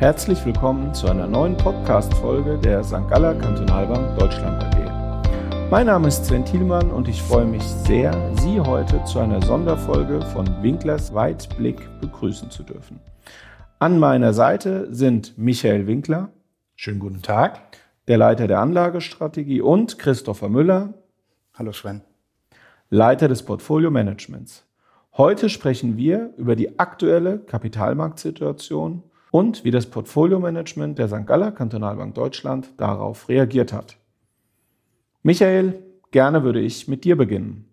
Herzlich willkommen zu einer neuen Podcast-Folge der St. Galler Kantonalbank Deutschland AG. Mein Name ist Sven Thielmann und ich freue mich sehr, Sie heute zu einer Sonderfolge von Winklers Weitblick begrüßen zu dürfen. An meiner Seite sind Michael Winkler. Schönen guten Tag. Der Leiter der Anlagestrategie und Christopher Müller. Hallo Sven. Leiter des Portfolio Managements. Heute sprechen wir über die aktuelle Kapitalmarktsituation und wie das Portfolio-Management der St. Galler Kantonalbank Deutschland darauf reagiert hat. Michael, gerne würde ich mit dir beginnen.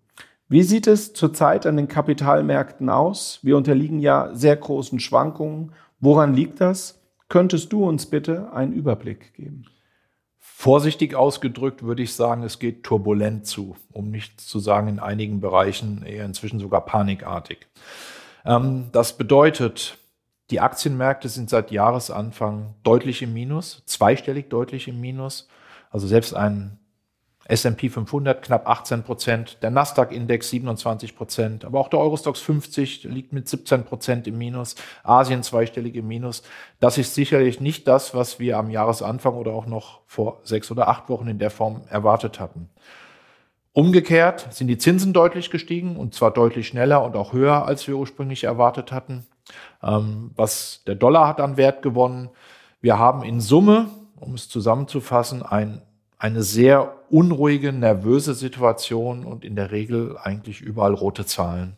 Wie sieht es zurzeit an den Kapitalmärkten aus? Wir unterliegen ja sehr großen Schwankungen. Woran liegt das? Könntest du uns bitte einen Überblick geben? Vorsichtig ausgedrückt würde ich sagen, es geht turbulent zu, um nicht zu sagen in einigen Bereichen eher inzwischen sogar panikartig. Ähm, das bedeutet, die Aktienmärkte sind seit Jahresanfang deutlich im Minus, zweistellig deutlich im Minus. Also selbst ein S&P 500 knapp 18 Prozent, der Nasdaq-Index 27 Prozent, aber auch der Eurostox 50 liegt mit 17 Prozent im Minus, Asien zweistellig im Minus. Das ist sicherlich nicht das, was wir am Jahresanfang oder auch noch vor sechs oder acht Wochen in der Form erwartet hatten. Umgekehrt sind die Zinsen deutlich gestiegen und zwar deutlich schneller und auch höher, als wir ursprünglich erwartet hatten. Ähm, was der Dollar hat an Wert gewonnen. Wir haben in Summe, um es zusammenzufassen, ein, eine sehr unruhige, nervöse Situation und in der Regel eigentlich überall rote Zahlen.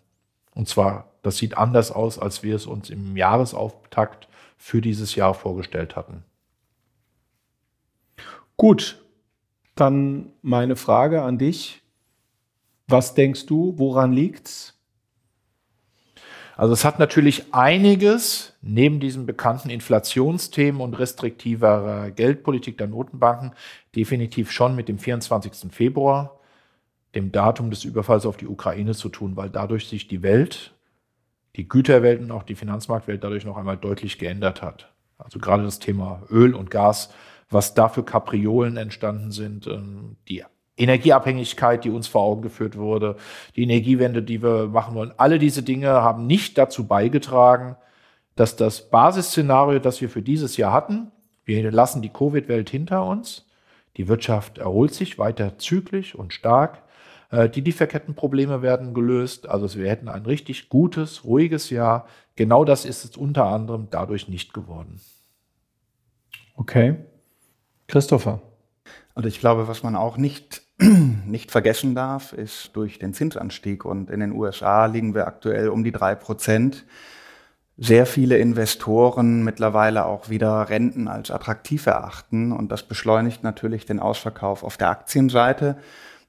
Und zwar, das sieht anders aus, als wir es uns im Jahresauftakt für dieses Jahr vorgestellt hatten. Gut, dann meine Frage an dich. Was denkst du, woran liegt's? Also es hat natürlich einiges neben diesen bekannten Inflationsthemen und restriktiver Geldpolitik der Notenbanken definitiv schon mit dem 24. Februar, dem Datum des Überfalls auf die Ukraine zu tun, weil dadurch sich die Welt, die Güterwelt und auch die Finanzmarktwelt dadurch noch einmal deutlich geändert hat. Also gerade das Thema Öl und Gas, was da für Kapriolen entstanden sind, ähm, die Energieabhängigkeit, die uns vor Augen geführt wurde, die Energiewende, die wir machen wollen. Alle diese Dinge haben nicht dazu beigetragen, dass das Basisszenario, das wir für dieses Jahr hatten, wir lassen die Covid-Welt hinter uns, die Wirtschaft erholt sich weiter zügig und stark, äh, die Lieferkettenprobleme werden gelöst, also wir hätten ein richtig gutes, ruhiges Jahr. Genau das ist es unter anderem dadurch nicht geworden. Okay. Christopher. Und ich glaube, was man auch nicht nicht vergessen darf, ist durch den Zinsanstieg. Und in den USA liegen wir aktuell um die drei Prozent. Sehr viele Investoren mittlerweile auch wieder Renten als attraktiv erachten. Und das beschleunigt natürlich den Ausverkauf auf der Aktienseite,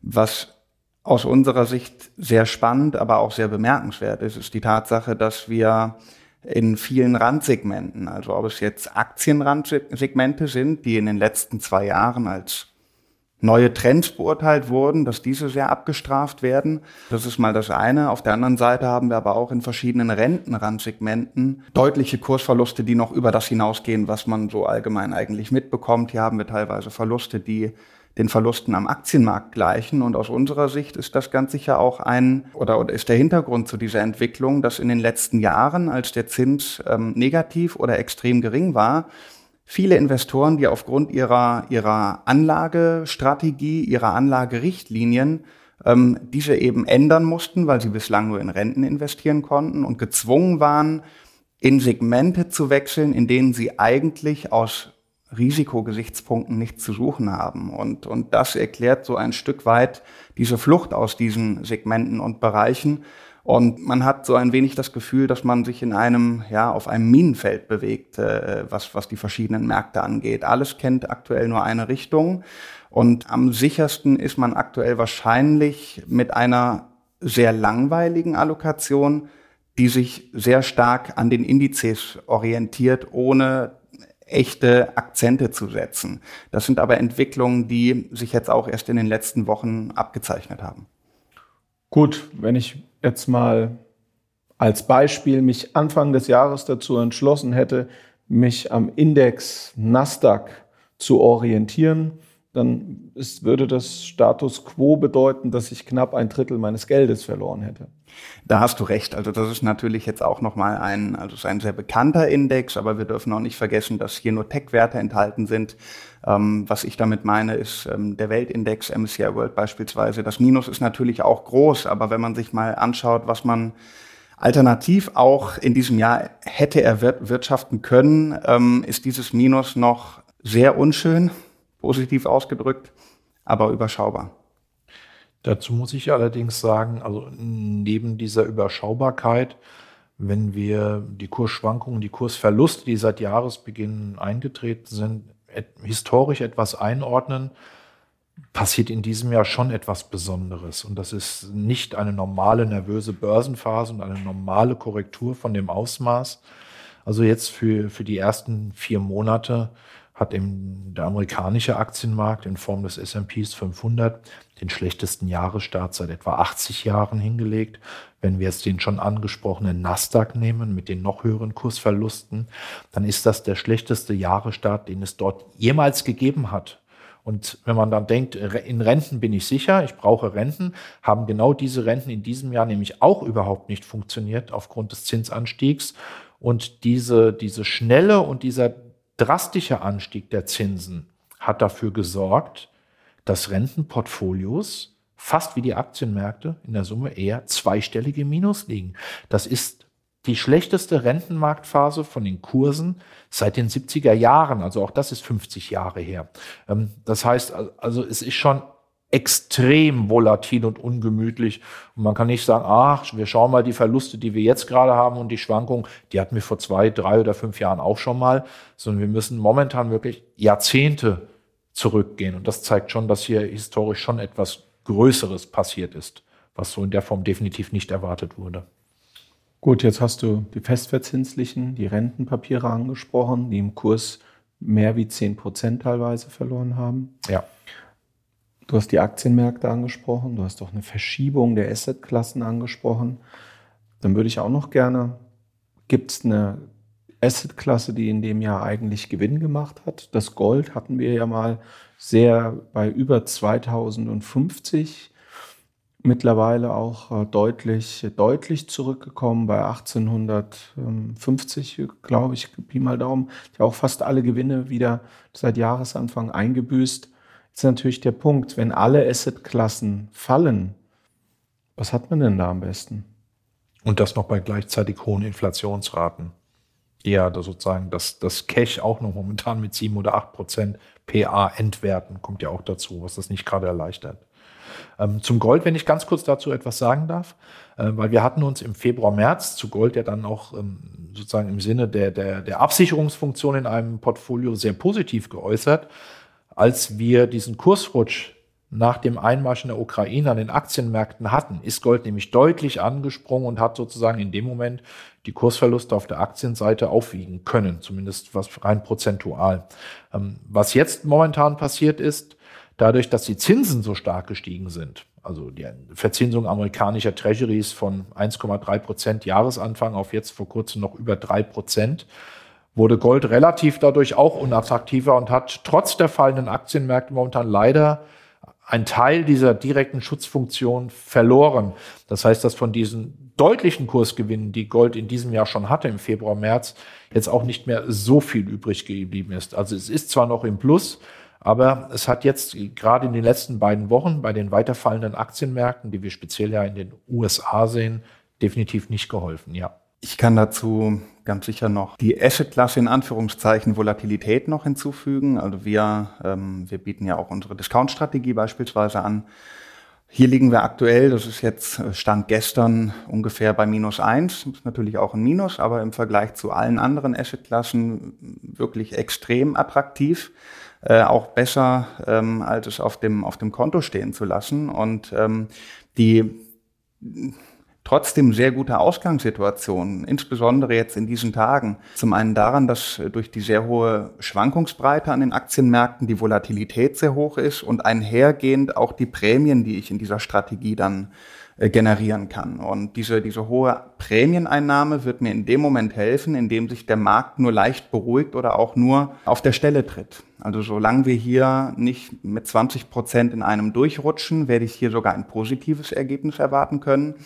was aus unserer Sicht sehr spannend, aber auch sehr bemerkenswert ist, ist die Tatsache, dass wir in vielen Randsegmenten, also ob es jetzt Aktienrandsegmente sind, die in den letzten zwei Jahren als neue Trends beurteilt wurden, dass diese sehr abgestraft werden. Das ist mal das eine. Auf der anderen Seite haben wir aber auch in verschiedenen Rentenrandsegmenten deutliche Kursverluste, die noch über das hinausgehen, was man so allgemein eigentlich mitbekommt. Hier haben wir teilweise Verluste, die den Verlusten am Aktienmarkt gleichen. Und aus unserer Sicht ist das ganz sicher auch ein oder, oder ist der Hintergrund zu dieser Entwicklung, dass in den letzten Jahren, als der Zins ähm, negativ oder extrem gering war, viele Investoren, die aufgrund ihrer, ihrer Anlagestrategie, ihrer Anlagerichtlinien ähm, diese eben ändern mussten, weil sie bislang nur in Renten investieren konnten und gezwungen waren, in Segmente zu wechseln, in denen sie eigentlich aus Risikogesichtspunkten nichts zu suchen haben. Und, und das erklärt so ein Stück weit diese Flucht aus diesen Segmenten und Bereichen. Und man hat so ein wenig das Gefühl, dass man sich in einem, ja, auf einem Minenfeld bewegt, äh, was, was die verschiedenen Märkte angeht. Alles kennt aktuell nur eine Richtung. Und am sichersten ist man aktuell wahrscheinlich mit einer sehr langweiligen Allokation, die sich sehr stark an den Indizes orientiert, ohne echte Akzente zu setzen. Das sind aber Entwicklungen, die sich jetzt auch erst in den letzten Wochen abgezeichnet haben. Gut, wenn ich jetzt mal als Beispiel mich Anfang des Jahres dazu entschlossen hätte, mich am Index Nasdaq zu orientieren, dann ist, würde das Status quo bedeuten, dass ich knapp ein Drittel meines Geldes verloren hätte. Da hast du recht. Also das ist natürlich jetzt auch nochmal ein, also ist ein sehr bekannter Index, aber wir dürfen auch nicht vergessen, dass hier nur Tech-Werte enthalten sind. Ähm, was ich damit meine, ist ähm, der Weltindex MSCI World beispielsweise. Das Minus ist natürlich auch groß, aber wenn man sich mal anschaut, was man alternativ auch in diesem Jahr hätte erwirtschaften können, ähm, ist dieses Minus noch sehr unschön positiv ausgedrückt, aber überschaubar. Dazu muss ich allerdings sagen, also neben dieser Überschaubarkeit, wenn wir die Kursschwankungen, die Kursverluste, die seit Jahresbeginn eingetreten sind, historisch etwas einordnen, passiert in diesem Jahr schon etwas Besonderes. Und das ist nicht eine normale nervöse Börsenphase und eine normale Korrektur von dem Ausmaß. Also jetzt für, für die ersten vier Monate hat im, der amerikanische Aktienmarkt in Form des S&Ps 500 den schlechtesten Jahresstart seit etwa 80 Jahren hingelegt. Wenn wir jetzt den schon angesprochenen Nasdaq nehmen mit den noch höheren Kursverlusten, dann ist das der schlechteste Jahresstart, den es dort jemals gegeben hat. Und wenn man dann denkt, in Renten bin ich sicher, ich brauche Renten, haben genau diese Renten in diesem Jahr nämlich auch überhaupt nicht funktioniert aufgrund des Zinsanstiegs. Und diese, diese schnelle und dieser drastische Anstieg der Zinsen hat dafür gesorgt, dass Rentenportfolios fast wie die Aktienmärkte in der Summe eher zweistellige Minus liegen. Das ist die schlechteste Rentenmarktphase von den Kursen seit den 70er Jahren. Also auch das ist 50 Jahre her. Ähm, das heißt, also es ist schon extrem volatil und ungemütlich. Und man kann nicht sagen, ach, wir schauen mal die Verluste, die wir jetzt gerade haben und die Schwankungen, die hatten wir vor zwei, drei oder fünf Jahren auch schon mal, sondern wir müssen momentan wirklich Jahrzehnte zurückgehen. Und das zeigt schon, dass hier historisch schon etwas Größeres passiert ist, was so in der Form definitiv nicht erwartet wurde. Gut, jetzt hast du die festverzinslichen, die Rentenpapiere angesprochen, die im Kurs mehr wie zehn Prozent teilweise verloren haben. Ja. Du hast die Aktienmärkte angesprochen, du hast auch eine Verschiebung der Assetklassen angesprochen. Dann würde ich auch noch gerne, gibt es eine Assetklasse, die in dem Jahr eigentlich Gewinn gemacht hat? Das Gold hatten wir ja mal sehr bei über 2050 mittlerweile auch äh, deutlich, deutlich zurückgekommen bei 1850, glaube ich, Pi mal Daumen, ja auch fast alle Gewinne wieder seit Jahresanfang eingebüßt ist natürlich der Punkt, wenn alle Assetklassen fallen, was hat man denn da am besten? Und das noch bei gleichzeitig hohen Inflationsraten. Ja, da sozusagen das, das Cash auch noch momentan mit 7 oder 8 Prozent PA entwerten, kommt ja auch dazu, was das nicht gerade erleichtert. Ähm, zum Gold, wenn ich ganz kurz dazu etwas sagen darf, äh, weil wir hatten uns im Februar, März zu Gold ja dann auch ähm, sozusagen im Sinne der, der, der Absicherungsfunktion in einem Portfolio sehr positiv geäußert als wir diesen Kursrutsch nach dem Einmarsch in der Ukraine an den Aktienmärkten hatten, ist Gold nämlich deutlich angesprungen und hat sozusagen in dem Moment die Kursverluste auf der Aktienseite aufwiegen können, zumindest was rein prozentual. Ähm, was jetzt momentan passiert ist, dadurch, dass die Zinsen so stark gestiegen sind, also die Verzinsung amerikanischer Treasuries von 1,3 Prozent Jahresanfang auf jetzt vor kurzem noch über drei Prozent, wurde Gold relativ dadurch auch unattraktiver und hat trotz der fallenden Aktienmärkte momentan leider einen Teil dieser direkten Schutzfunktion verloren. Das heißt, dass von diesen deutlichen Kursgewinnen, die Gold in diesem Jahr schon hatte, im Februar, März, jetzt auch nicht mehr so viel übrig geblieben ist. Also es ist zwar noch im Plus, aber es hat jetzt gerade in den letzten beiden Wochen bei den weiterfallenden Aktienmärkten, die wir speziell ja in den USA sehen, definitiv nicht geholfen, ja. Ich kann dazu ganz sicher noch die Asset-Klasse in Anführungszeichen Volatilität noch hinzufügen. Also wir, ähm, wir bieten ja auch unsere Discount-Strategie beispielsweise an. Hier liegen wir aktuell, das ist jetzt äh, Stand gestern ungefähr bei minus eins, ist natürlich auch ein Minus, aber im Vergleich zu allen anderen Asset-Klassen wirklich extrem attraktiv. Äh, auch besser, ähm, als es auf dem, auf dem Konto stehen zu lassen. Und ähm, die trotzdem sehr gute Ausgangssituation, insbesondere jetzt in diesen Tagen. Zum einen daran, dass durch die sehr hohe Schwankungsbreite an den Aktienmärkten die Volatilität sehr hoch ist und einhergehend auch die Prämien, die ich in dieser Strategie dann äh, generieren kann. Und diese, diese hohe Prämieneinnahme wird mir in dem Moment helfen, in dem sich der Markt nur leicht beruhigt oder auch nur auf der Stelle tritt. Also solange wir hier nicht mit 20 Prozent in einem durchrutschen, werde ich hier sogar ein positives Ergebnis erwarten können.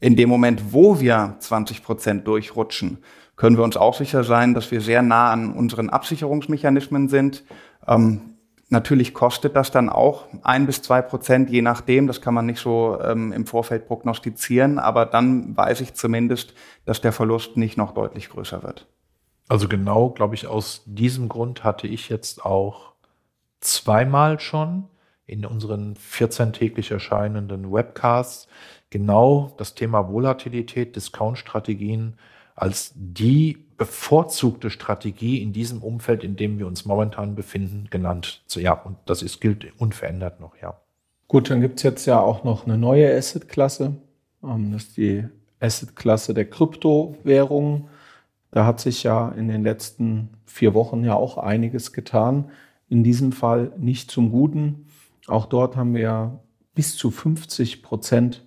In dem Moment, wo wir 20 Prozent durchrutschen, können wir uns auch sicher sein, dass wir sehr nah an unseren Absicherungsmechanismen sind. Ähm, Natürlich kostet das dann auch ein bis zwei Prozent, je nachdem. Das kann man nicht so ähm, im Vorfeld prognostizieren, aber dann weiß ich zumindest, dass der Verlust nicht noch deutlich größer wird. Also genau, glaube ich, aus diesem Grund hatte ich jetzt auch zweimal schon in unseren 14 täglich erscheinenden Webcasts genau das Thema Volatilität, Discount-Strategien als die bevorzugte Strategie in diesem Umfeld, in dem wir uns momentan befinden, genannt. Ja, und das ist, gilt unverändert noch, ja. Gut, dann gibt es jetzt ja auch noch eine neue Asset-Klasse. Ähm, das ist die Asset-Klasse der Kryptowährungen. Da hat sich ja in den letzten vier Wochen ja auch einiges getan. In diesem Fall nicht zum Guten. Auch dort haben wir bis zu 50 Prozent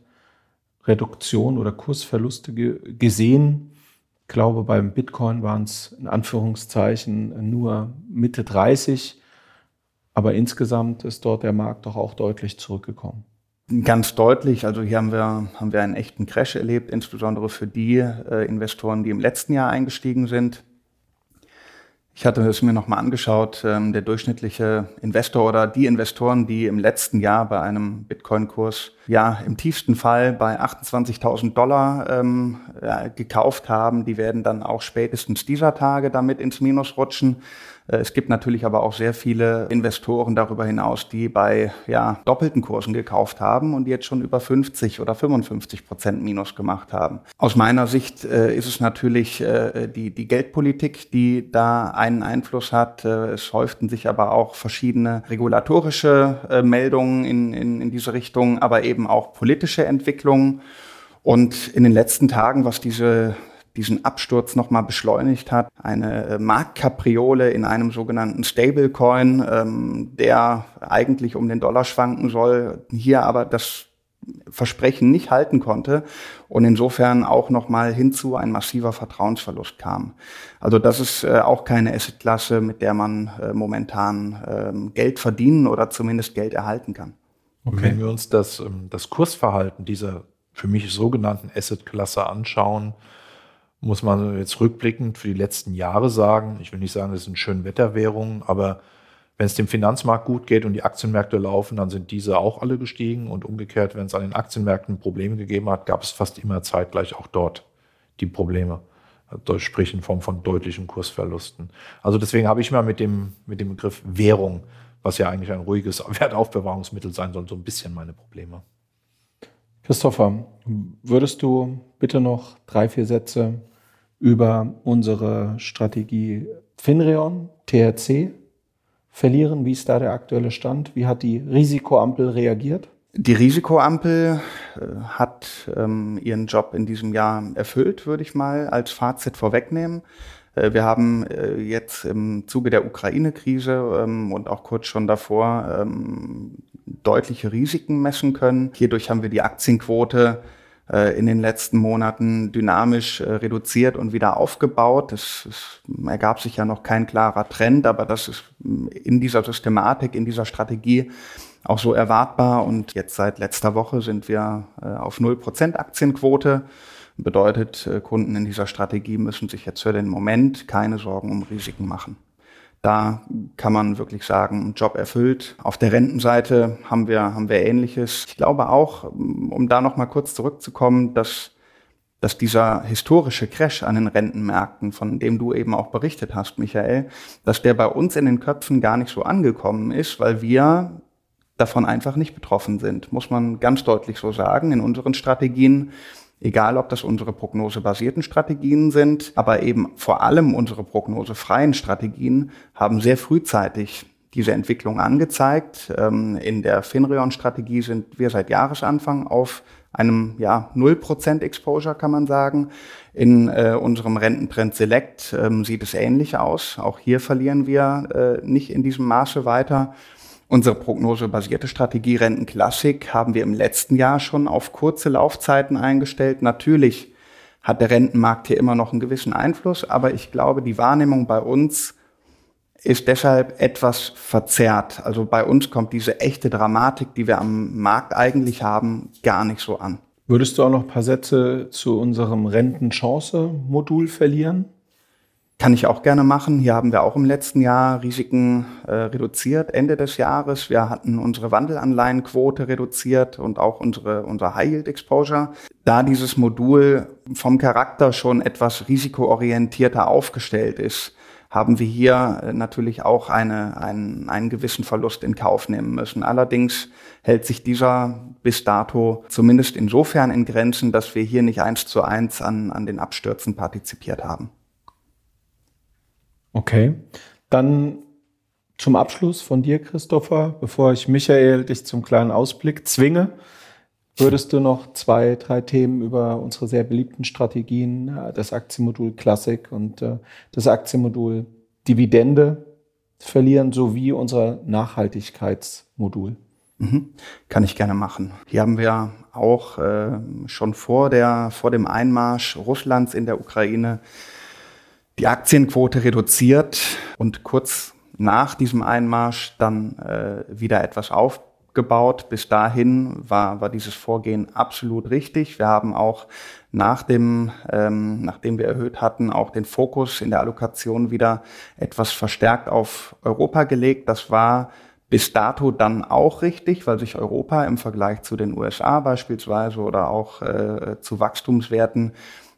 Reduktion oder Kursverluste gesehen glaube, beim Bitcoin waren es in Anführungszeichen nur Mitte 30. Aber insgesamt ist dort der Markt doch auch deutlich zurückgekommen. Ganz deutlich. Also hier haben wir, haben wir einen echten Crash erlebt, insbesondere für die äh, Investoren, die im letzten Jahr eingestiegen sind. Ich hatte es mir nochmal angeschaut, ähm, der durchschnittliche Investor oder die Investoren, die im letzten Jahr bei einem Bitcoin-Kurs ja im tiefsten Fall bei 28.000 Dollar ähm, ja, gekauft haben, die werden dann auch spätestens dieser Tage damit ins Minus rutschen. Äh, es gibt natürlich aber auch sehr viele Investoren darüber hinaus, die bei ja, doppelten Kursen gekauft haben und jetzt schon über 50 oder 55 Prozent Minus gemacht haben. Aus meiner Sicht äh, ist es natürlich äh, die, die Geldpolitik, die da einen Einfluss hat. Äh, es häuften sich aber auch verschiedene regulatorische äh, Meldungen in, in, in diese Richtung, aber eben auch politische Entwicklungen. Und in den letzten Tagen, was diese diesen Absturz nochmal beschleunigt hat. Eine äh, Marktkapriole in einem sogenannten Stablecoin, ähm, der eigentlich um den Dollar schwanken soll, hier aber das Versprechen nicht halten konnte und insofern auch nochmal hinzu ein massiver Vertrauensverlust kam. Also das ist äh, auch keine Assetklasse, mit der man äh, momentan ähm, Geld verdienen oder zumindest Geld erhalten kann. Okay. Wenn wir uns das, ähm, das Kursverhalten dieser für mich sogenannten Assetklasse anschauen, muss man jetzt rückblickend für die letzten Jahre sagen, ich will nicht sagen, das sind schön Wetterwährungen, aber wenn es dem Finanzmarkt gut geht und die Aktienmärkte laufen, dann sind diese auch alle gestiegen und umgekehrt, wenn es an den Aktienmärkten Probleme gegeben hat, gab es fast immer zeitgleich auch dort die Probleme. Sprich in Form von deutlichen Kursverlusten. Also deswegen habe ich mal mit dem, mit dem Begriff Währung, was ja eigentlich ein ruhiges Wertaufbewahrungsmittel sein soll, so ein bisschen meine Probleme. Christopher, würdest du bitte noch drei, vier Sätze über unsere Strategie Finreon, THC, verlieren. Wie ist da der aktuelle Stand? Wie hat die Risikoampel reagiert? Die Risikoampel äh, hat ähm, ihren Job in diesem Jahr erfüllt, würde ich mal als Fazit vorwegnehmen. Äh, wir haben äh, jetzt im Zuge der Ukraine-Krise ähm, und auch kurz schon davor ähm, deutliche Risiken messen können. Hierdurch haben wir die Aktienquote in den letzten Monaten dynamisch äh, reduziert und wieder aufgebaut. Es, es, ergab sich ja noch kein klarer Trend, aber das ist mm, in dieser Systematik, in dieser Strategie auch so erwartbar. Und jetzt seit letzter Woche sind wir äh, auf 0% Aktienquote. Bedeutet, Kunden in dieser Strategie müssen sich jetzt für den Moment keine Sorgen um Risiken machen. Da kann man wirklich sagen, Job erfüllt. Auf der Rentenseite haben wir, haben wir Ähnliches. Ich glaube auch, um da noch mal kurz zurückzukommen, dass, dass dieser historische Crash an den Rentenmärkten, von dem du eben auch berichtet hast, Michael, dass der bei uns in den Köpfen gar nicht so angekommen ist, weil wir davon einfach nicht betroffen sind, muss man ganz deutlich so sagen. In unseren Strategien Egal, ob das unsere prognosebasierten Strategien sind, aber eben vor allem unsere prognosefreien Strategien haben sehr frühzeitig diese Entwicklung angezeigt. Ähm, in der Finreon-Strategie sind wir seit Jahresanfang auf einem ja, 0% Exposure, kann man sagen. In äh, unserem Rententrend Select ähm, sieht es ähnlich aus. Auch hier verlieren wir äh, nicht in diesem Maße weiter. Unsere prognosebasierte Strategie Rentenklassik haben wir im letzten Jahr schon auf kurze Laufzeiten eingestellt. Natürlich hat der Rentenmarkt hier immer noch einen gewissen Einfluss, aber ich glaube, die Wahrnehmung bei uns ist deshalb etwas verzerrt. Also bei uns kommt diese echte Dramatik, die wir am Markt eigentlich haben, gar nicht so an. Würdest du auch noch ein paar Sätze zu unserem Rentenchance-Modul verlieren? Kann ich auch gerne machen. Hier haben wir auch im letzten Jahr Risiken äh, reduziert, Ende des Jahres. Wir hatten unsere Wandelanleihenquote reduziert und auch unsere, unser High Yield Exposure. Da dieses Modul vom Charakter schon etwas risikoorientierter aufgestellt ist, haben wir hier äh, natürlich auch eine, einen, einen gewissen Verlust in Kauf nehmen müssen. Allerdings hält sich dieser bis dato zumindest insofern in Grenzen, dass wir hier nicht eins zu eins an, an den Abstürzen partizipiert haben. Okay, dann zum Abschluss von dir, Christopher, bevor ich Michael dich zum kleinen Ausblick zwinge. Würdest du noch zwei, drei Themen über unsere sehr beliebten Strategien, äh, das Aktienmodul Classic und äh, das Aktienmodul Dividende verlieren, sowie unser Nachhaltigkeitsmodul? Mhm. Kann ich gerne machen. Hier haben wir auch äh, schon vor, der, vor dem Einmarsch Russlands in der Ukraine die Aktienquote reduziert und kurz nach diesem Einmarsch dann äh, wieder etwas aufgebaut gebaut. Bis dahin war, war dieses Vorgehen absolut richtig. Wir haben auch nach dem, ähm, nachdem wir erhöht hatten, auch den Fokus in der Allokation wieder etwas verstärkt auf Europa gelegt. Das war bis dato dann auch richtig, weil sich Europa im Vergleich zu den USA beispielsweise oder auch äh, zu Wachstumswerten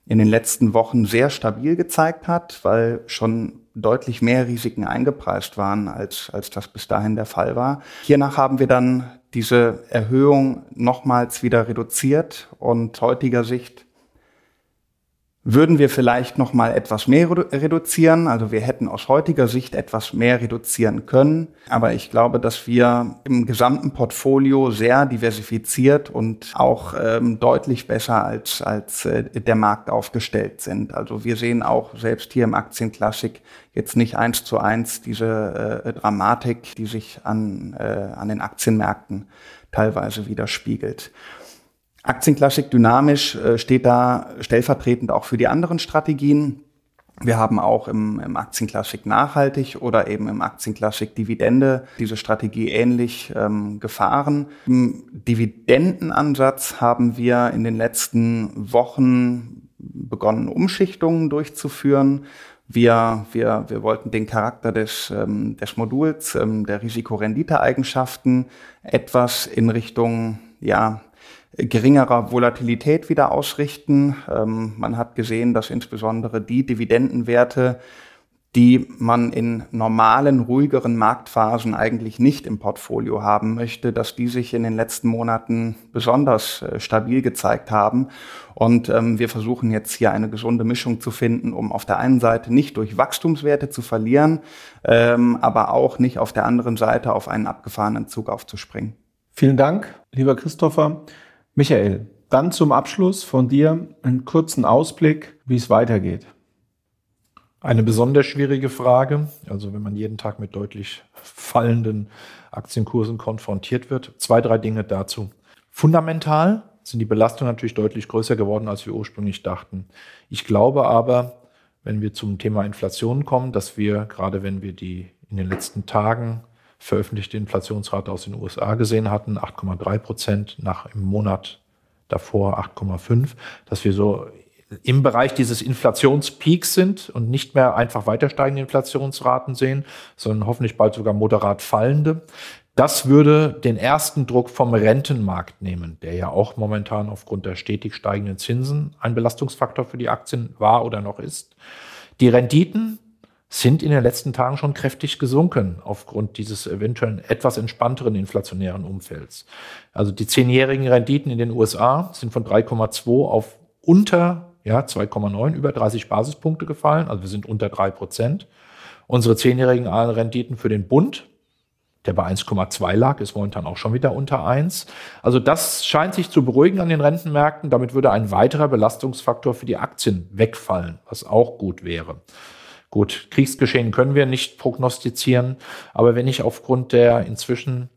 in den letzten Wochen sehr stabil gezeigt hat, weil schon deutlich mehr Risiken eingepreist waren, als, als das bis dahin der Fall war. Hiernach haben wir dann diese Erhöhung nochmals wieder reduziert und heutiger Sicht würden wir vielleicht noch mal etwas mehr reduzieren. Also wir hätten aus heutiger Sicht etwas mehr reduzieren können. Aber ich glaube, dass wir im gesamten Portfolio sehr diversifiziert und auch ähm, deutlich besser als, als äh, der Markt aufgestellt sind. Also wir sehen auch selbst hier im Aktienklassik jetzt nicht eins zu eins diese äh, Dramatik, die sich an, äh, an den Aktienmärkten teilweise widerspiegelt. Aktienklassik dynamisch äh, steht da stellvertretend auch für die anderen Strategien. Wir haben auch im, im Aktienklassik nachhaltig oder eben im Aktienklassik Dividende diese Strategie ähnlich ähm, gefahren. Im Dividendenansatz haben wir in den letzten Wochen begonnen, Umschichtungen durchzuführen. Wir, wir, wir wollten den Charakter des, ähm, des Moduls, ähm, der Risikorendite-Eigenschaften etwas in Richtung ja, geringerer Volatilität wieder ausrichten. Ähm, man hat gesehen, dass insbesondere die Dividendenwerte, die man in normalen, ruhigeren Marktphasen eigentlich nicht im Portfolio haben möchte, dass die sich in den letzten Monaten besonders äh, stabil gezeigt haben. Und ähm, wir versuchen jetzt hier eine gesunde Mischung zu finden, um auf der einen Seite nicht durch Wachstumswerte zu verlieren, ähm, aber auch nicht auf der anderen Seite auf einen abgefahrenen Zug aufzuspringen. Vielen Dank, lieber Christopher. Michael, dann zum Abschluss von dir einen kurzen Ausblick, wie es weitergeht. Eine besonders schwierige Frage. Also wenn man jeden Tag mit deutlich fallenden Aktienkursen konfrontiert wird. Zwei, drei Dinge dazu. Fundamental sind die Belastungen natürlich deutlich größer geworden, als wir ursprünglich dachten. Ich glaube aber, wenn wir zum Thema Inflation kommen, dass wir, gerade wenn wir die in den letzten Tagen veröffentlichte Inflationsrate aus den USA gesehen hatten, 8,3 Prozent, nach im Monat davor 8,5, dass wir so im Bereich dieses Inflationspeaks sind und nicht mehr einfach weiter steigende Inflationsraten sehen, sondern hoffentlich bald sogar moderat fallende. Das würde den ersten Druck vom Rentenmarkt nehmen, der ja auch momentan aufgrund der stetig steigenden Zinsen ein Belastungsfaktor für die Aktien war oder noch ist. Die Renditen sind in den letzten Tagen schon kräftig gesunken aufgrund dieses eventuellen etwas entspannteren inflationären Umfelds. Also die zehnjährigen Renditen in den USA sind von 3,2 auf unter ja, 2,9 über 30 Basispunkte gefallen. Also wir sind unter drei Prozent. Unsere zehnjährigen Renditen für den Bund, der bei 1,2 lag, ist momentan auch schon wieder unter 1. Also das scheint sich zu beruhigen an den Rentenmärkten. Damit würde ein weiterer Belastungsfaktor für die Aktien wegfallen, was auch gut wäre. Gut, Kriegsgeschehen können wir nicht prognostizieren, aber wenn ich aufgrund der inzwischen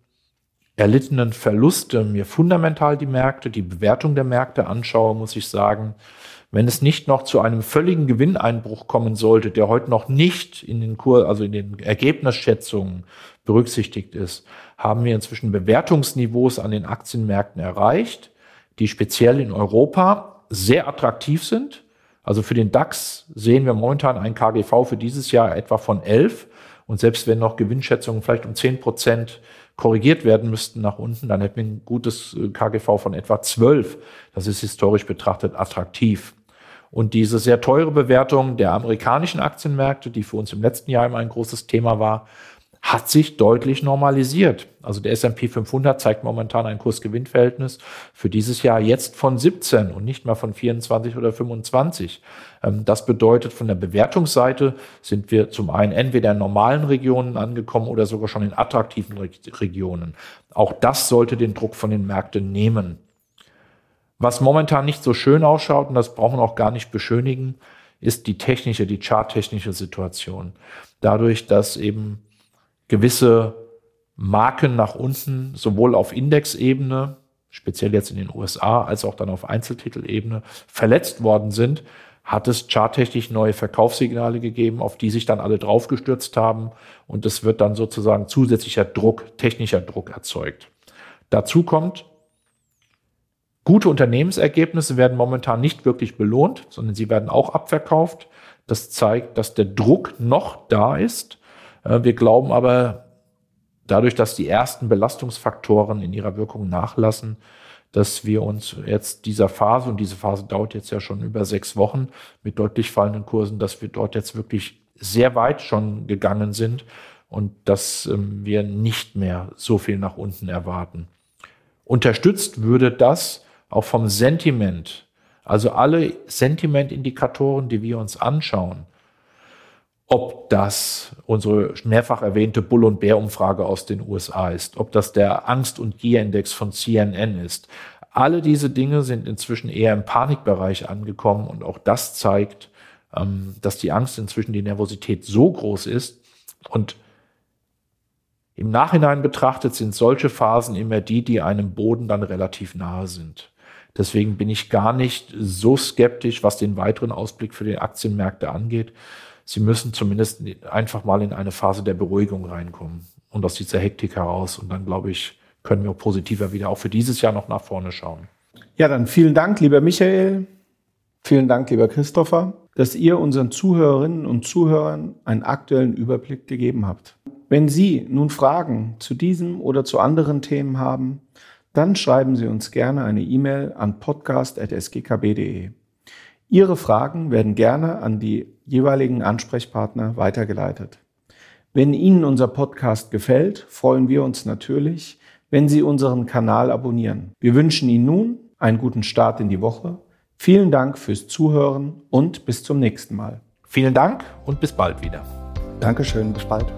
erlittenen Verluste mir fundamental die Märkte, die Bewertung der Märkte anschaue, muss ich sagen, wenn es nicht noch zu einem völligen Gewinneinbruch kommen sollte, der heute noch nicht in den Kur, also in den Ergebnisschätzungen berücksichtigt ist, haben wir inzwischen Bewertungsniveaus an den Aktienmärkten erreicht, die speziell in Europa sehr attraktiv sind. Also für den DAX sehen wir momentan ein KGV für dieses Jahr etwa von 11. Und selbst wenn noch Gewinnschätzungen vielleicht um 10 Prozent korrigiert werden müssten nach unten, dann hätten wir ein gutes äh, KGV von etwa 12. Das ist historisch betrachtet attraktiv. Und diese sehr teure Bewertung der amerikanischen Aktienmärkte, die für uns im letzten Jahr immer ein großes Thema war, hat sich deutlich normalisiert. Also der S&P 500 zeigt momentan ein Kursgewinnverhältnis für dieses Jahr jetzt von 17 und nicht mehr von 24 oder 25. Ähm, das bedeutet, von der Bewertungsseite sind wir zum einen entweder in normalen Regionen angekommen oder sogar schon in attraktiven Regionen. Auch das sollte den Druck von den Märkten nehmen. Was momentan nicht so schön ausschaut, und das brauchen wir auch gar nicht beschönigen, ist die technische, die charttechnische Situation. Dadurch, dass eben gewisse Marken nach unten sowohl auf Indexebene, speziell jetzt in den USA, als auch dann auf Einzeltitelebene verletzt worden sind, hat es charttechnisch neue Verkaufssignale gegeben, auf die sich dann alle draufgestürzt haben und es wird dann sozusagen zusätzlicher Druck, technischer Druck erzeugt. Dazu kommt, Gute Unternehmensergebnisse werden momentan nicht wirklich belohnt, sondern sie werden auch abverkauft. Das zeigt, dass der Druck noch da ist. Äh, wir glauben aber, dadurch, dass die ersten Belastungsfaktoren in ihrer Wirkung nachlassen, dass wir uns jetzt dieser Phase, und diese Phase dauert jetzt ja schon über sechs Wochen mit deutlich fallenden Kursen, dass wir dort jetzt wirklich sehr weit schon gegangen sind und dass ähm, wir nicht mehr so viel nach unten erwarten. Unterstützt würde das auch vom Sentiment. Also alle Sentimentindikatoren, die wir uns anschauen, ob das unsere mehrfach erwähnte Bull- und Bär-Umfrage aus den USA ist, ob das der Angst- und Gier-Index von CNN ist. Alle diese Dinge sind inzwischen eher im Panikbereich angekommen und auch das zeigt, ähm, dass die Angst inzwischen, die Nervosität so groß ist und im Nachhinein betrachtet sind solche Phasen immer die, die einem Boden dann relativ nahe sind. Deswegen bin ich gar nicht so skeptisch, was den weiteren Ausblick für die Aktienmärkte angeht. Sie müssen zumindest einfach mal in eine Phase der Beruhigung reinkommen und aus dieser Hektik heraus. Und dann, glaube ich, können wir positiver wieder auch für dieses Jahr noch nach vorne schauen. Ja, dann vielen Dank, lieber Michael. Vielen Dank, lieber Christopher, dass ihr unseren Zuhörerinnen und Zuhörern einen aktuellen Überblick gegeben habt. Wenn Sie nun Fragen zu diesem oder zu anderen Themen haben, dann schreiben Sie uns gerne eine E-Mail an podcast.sgkb.de. Ihre Fragen werden gerne an die jeweiligen Ansprechpartner weitergeleitet. Wenn Ihnen unser Podcast gefällt, freuen wir uns natürlich, wenn Sie unseren Kanal abonnieren. Wir wünschen Ihnen nun einen guten Start in die Woche. Vielen Dank fürs Zuhören und bis zum nächsten Mal. Vielen Dank und bis bald wieder. Dankeschön, bis bald.